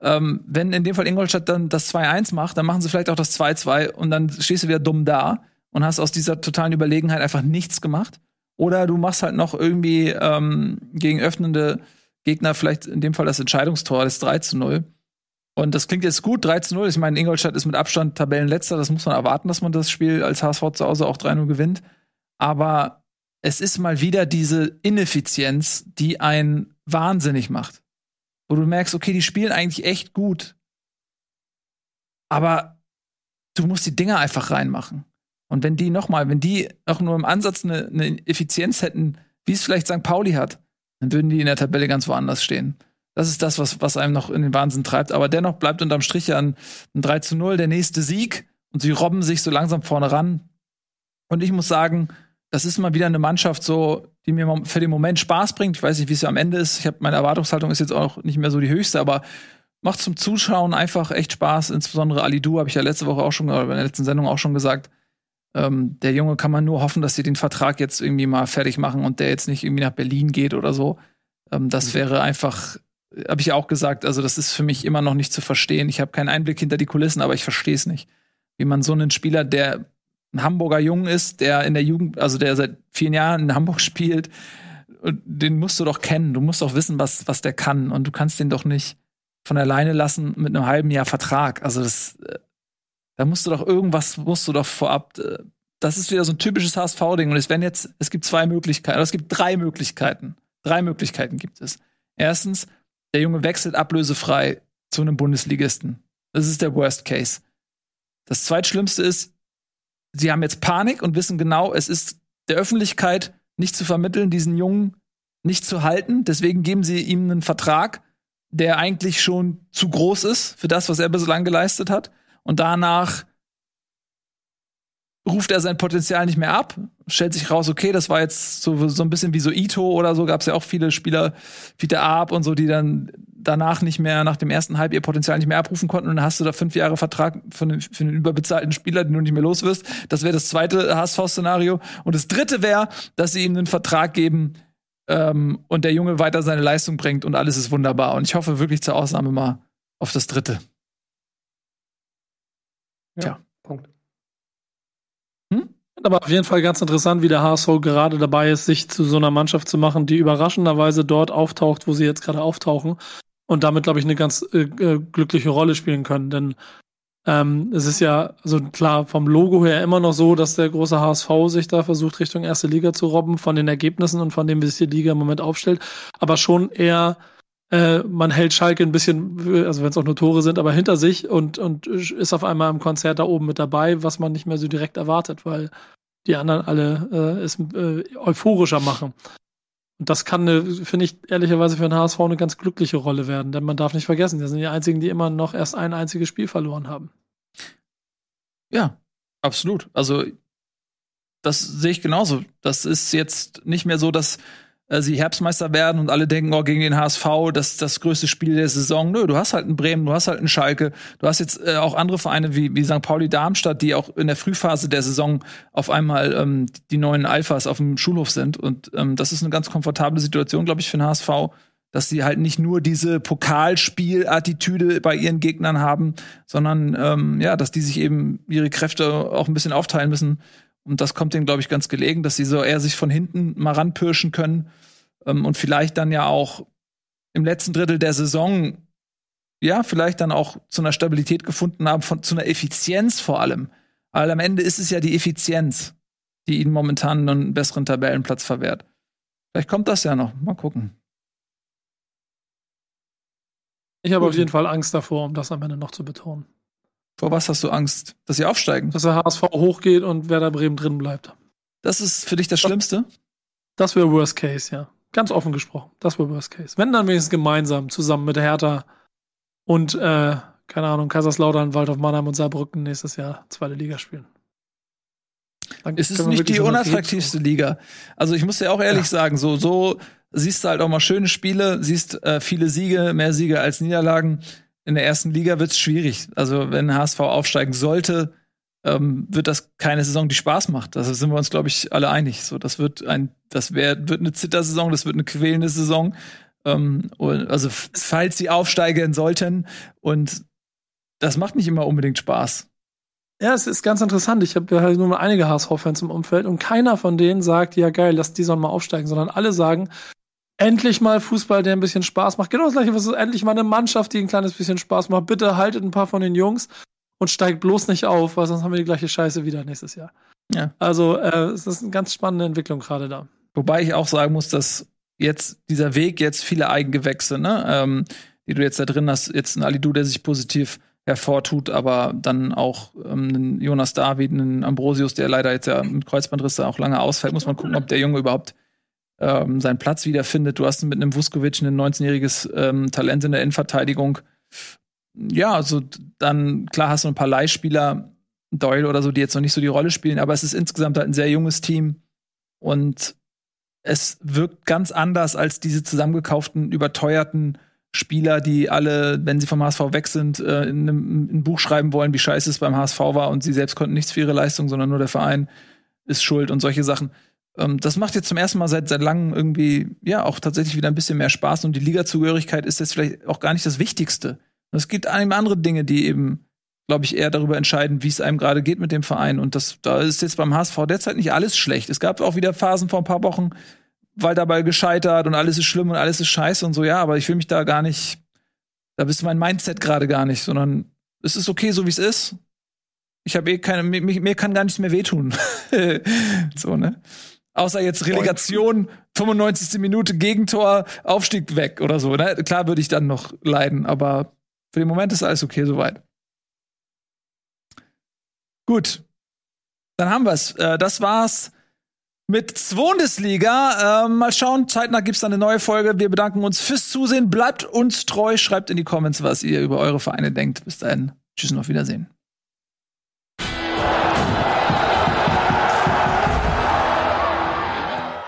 Ähm, wenn in dem Fall Ingolstadt dann das 2-1 macht, dann machen sie vielleicht auch das 2-2 und dann stehst du wieder dumm da und hast aus dieser totalen Überlegenheit einfach nichts gemacht. Oder du machst halt noch irgendwie ähm, gegen öffnende Gegner vielleicht in dem Fall das Entscheidungstor, das 3 zu 0. Und das klingt jetzt gut, 3 zu 0. Ich meine, Ingolstadt ist mit Abstand Tabellenletzter. Das muss man erwarten, dass man das Spiel als HSV zu Hause auch 3-0 gewinnt. Aber es ist mal wieder diese Ineffizienz, die einen wahnsinnig macht wo du merkst, okay, die spielen eigentlich echt gut. Aber du musst die Dinger einfach reinmachen. Und wenn die nochmal, wenn die auch nur im Ansatz eine, eine Effizienz hätten, wie es vielleicht St. Pauli hat, dann würden die in der Tabelle ganz woanders stehen. Das ist das, was, was einem noch in den Wahnsinn treibt. Aber dennoch bleibt unterm Strich ja ein, ein 3 zu 0 der nächste Sieg. Und sie robben sich so langsam vorne ran. Und ich muss sagen, das ist mal wieder eine Mannschaft so, die mir für den Moment Spaß bringt. Ich weiß nicht, wie es am Ende ist. Ich habe meine Erwartungshaltung ist jetzt auch nicht mehr so die höchste, aber macht zum Zuschauen einfach echt Spaß. Insbesondere Ali Du habe ich ja letzte Woche auch schon oder in der letzten Sendung auch schon gesagt. Ähm, der Junge kann man nur hoffen, dass sie den Vertrag jetzt irgendwie mal fertig machen und der jetzt nicht irgendwie nach Berlin geht oder so. Ähm, das mhm. wäre einfach, habe ich ja auch gesagt. Also das ist für mich immer noch nicht zu verstehen. Ich habe keinen Einblick hinter die Kulissen, aber ich verstehe es nicht, wie man so einen Spieler, der ein Hamburger Jung ist, der in der Jugend, also der seit vielen Jahren in Hamburg spielt, den musst du doch kennen. Du musst doch wissen, was, was der kann. Und du kannst den doch nicht von alleine lassen mit einem halben Jahr Vertrag. Also das, äh, da musst du doch irgendwas, musst du doch vorab. Äh, das ist wieder so ein typisches HSV-Ding. Und es werden jetzt, es gibt zwei Möglichkeiten, es gibt drei Möglichkeiten. Drei Möglichkeiten gibt es. Erstens, der Junge wechselt ablösefrei zu einem Bundesligisten. Das ist der Worst Case. Das zweitschlimmste ist, sie haben jetzt Panik und wissen genau, es ist der Öffentlichkeit nicht zu vermitteln, diesen Jungen nicht zu halten. Deswegen geben sie ihm einen Vertrag, der eigentlich schon zu groß ist für das, was er bislang geleistet hat. Und danach ruft er sein Potenzial nicht mehr ab, stellt sich raus, okay, das war jetzt so, so ein bisschen wie so Ito oder so, gab es ja auch viele Spieler, Peter Arp und so, die dann danach nicht mehr, nach dem ersten Halb ihr Potenzial nicht mehr abrufen konnten und dann hast du da fünf Jahre Vertrag für einen, für einen überbezahlten Spieler, den du nicht mehr los wirst. Das wäre das zweite HSV-Szenario. Und das dritte wäre, dass sie ihm einen Vertrag geben ähm, und der Junge weiter seine Leistung bringt und alles ist wunderbar. Und ich hoffe wirklich zur Ausnahme mal auf das dritte. Ja, Tja. Punkt. Hm? Aber auf jeden Fall ganz interessant, wie der HSV gerade dabei ist, sich zu so einer Mannschaft zu machen, die überraschenderweise dort auftaucht, wo sie jetzt gerade auftauchen und damit, glaube ich, eine ganz äh, äh, glückliche Rolle spielen können. Denn ähm, es ist ja, also klar, vom Logo her immer noch so, dass der große HSV sich da versucht, Richtung erste Liga zu robben, von den Ergebnissen und von dem, wie sich die Liga im Moment aufstellt, aber schon eher äh, man hält Schalke ein bisschen, also wenn es auch nur Tore sind, aber hinter sich und, und ist auf einmal im Konzert da oben mit dabei, was man nicht mehr so direkt erwartet, weil die anderen alle äh, es äh, euphorischer machen. Und das kann, finde ich, ehrlicherweise für den HSV eine ganz glückliche Rolle werden, denn man darf nicht vergessen, das sind die einzigen, die immer noch erst ein einziges Spiel verloren haben. Ja, absolut. Also, das sehe ich genauso. Das ist jetzt nicht mehr so, dass äh, sie Herbstmeister werden und alle denken, oh, gegen den HSV, das ist das größte Spiel der Saison. Nö, du hast halt einen Bremen, du hast halt einen Schalke, du hast jetzt äh, auch andere Vereine wie, wie St. Pauli Darmstadt, die auch in der Frühphase der Saison auf einmal ähm, die neuen Alphas auf dem Schulhof sind. Und ähm, das ist eine ganz komfortable Situation, glaube ich, für den HSV, dass sie halt nicht nur diese Pokalspielattitüde bei ihren Gegnern haben, sondern ähm, ja, dass die sich eben ihre Kräfte auch ein bisschen aufteilen müssen und das kommt denen, glaube ich, ganz gelegen, dass sie so eher sich von hinten mal ranpirschen können ähm, und vielleicht dann ja auch im letzten Drittel der Saison ja, vielleicht dann auch zu einer Stabilität gefunden haben, von, zu einer Effizienz vor allem. Weil am Ende ist es ja die Effizienz, die ihnen momentan einen besseren Tabellenplatz verwehrt. Vielleicht kommt das ja noch. Mal gucken. Ich habe auf jeden Fall Angst davor, um das am Ende noch zu betonen. Vor was hast du Angst? Dass sie aufsteigen? Dass der HSV hochgeht und Werder Bremen drin bleibt. Das ist für dich das Schlimmste? Das wäre Worst Case, ja. Ganz offen gesprochen. Das wäre Worst Case. Wenn dann wenigstens gemeinsam, zusammen mit Hertha und, äh, keine Ahnung, Kaiserslautern, Waldorf Mannheim und Saarbrücken nächstes Jahr zweite Liga spielen. Dann es ist nicht die unattraktivste Liga. Also ich muss dir auch ehrlich ja. sagen, so, so siehst du halt auch mal schöne Spiele, siehst äh, viele Siege, mehr Siege als Niederlagen in der ersten Liga wird es schwierig. Also wenn HSV aufsteigen sollte, ähm, wird das keine Saison, die Spaß macht. Da sind wir uns, glaube ich, alle einig. So, das wird ein, das wär, wird eine Zittersaison, das wird eine quälende Saison. Ähm, also falls sie aufsteigen sollten und das macht nicht immer unbedingt Spaß. Ja, es ist ganz interessant. Ich habe ja halt nur mal einige HSV-Fans im Umfeld und keiner von denen sagt, ja geil, lass die sollen mal aufsteigen, sondern alle sagen, endlich mal Fußball, der ein bisschen Spaß macht. Genau das gleiche, was ist endlich mal eine Mannschaft, die ein kleines bisschen Spaß macht. Bitte haltet ein paar von den Jungs und steigt bloß nicht auf, weil sonst haben wir die gleiche Scheiße wieder nächstes Jahr. Ja. Also äh, es ist eine ganz spannende Entwicklung gerade da. Wobei ich auch sagen muss, dass jetzt dieser Weg jetzt viele Eigengewächse, ne, ähm, die du jetzt da drin hast, jetzt ein Alidu, der sich positiv hervortut, aber dann auch ähm, einen Jonas David, einen Ambrosius, der leider jetzt ja mit Kreuzbandrisse auch lange ausfällt, muss man gucken, ob der Junge überhaupt ähm, seinen Platz wiederfindet. Du hast mit einem Vuskovic ein 19-jähriges ähm, Talent in der Innenverteidigung. Ja, also dann, klar hast du ein paar Leihspieler, Doyle oder so, die jetzt noch nicht so die Rolle spielen, aber es ist insgesamt halt ein sehr junges Team und es wirkt ganz anders als diese zusammengekauften, überteuerten Spieler, die alle, wenn sie vom HSV weg sind, äh, in einem, ein Buch schreiben wollen, wie scheiße es beim HSV war und sie selbst konnten nichts für ihre Leistung, sondern nur der Verein ist schuld und solche Sachen. Ähm, das macht jetzt zum ersten Mal seit, seit langem irgendwie, ja, auch tatsächlich wieder ein bisschen mehr Spaß und die Ligazugehörigkeit ist jetzt vielleicht auch gar nicht das Wichtigste. Es gibt andere Dinge, die eben, glaube ich, eher darüber entscheiden, wie es einem gerade geht mit dem Verein. Und das, da ist jetzt beim HSV derzeit nicht alles schlecht. Es gab auch wieder Phasen vor ein paar Wochen, weil dabei gescheitert und alles ist schlimm und alles ist scheiße und so, ja, aber ich will mich da gar nicht, da bist mein Mindset gerade gar nicht, sondern es ist okay, so wie es ist. Ich habe eh keine, mir, mir kann gar nichts mehr wehtun. so, ne? Außer jetzt Relegation, 95. Minute, Gegentor, Aufstieg weg oder so. Ne? Klar würde ich dann noch leiden, aber für den Moment ist alles okay soweit. Gut. Dann haben wir's. Äh, das war's mit Bundesliga. Ähm, mal schauen, zeitnah gibt's dann eine neue Folge. Wir bedanken uns fürs Zusehen. Bleibt uns treu. Schreibt in die Comments, was ihr über eure Vereine denkt. Bis dahin. Tschüss und auf Wiedersehen.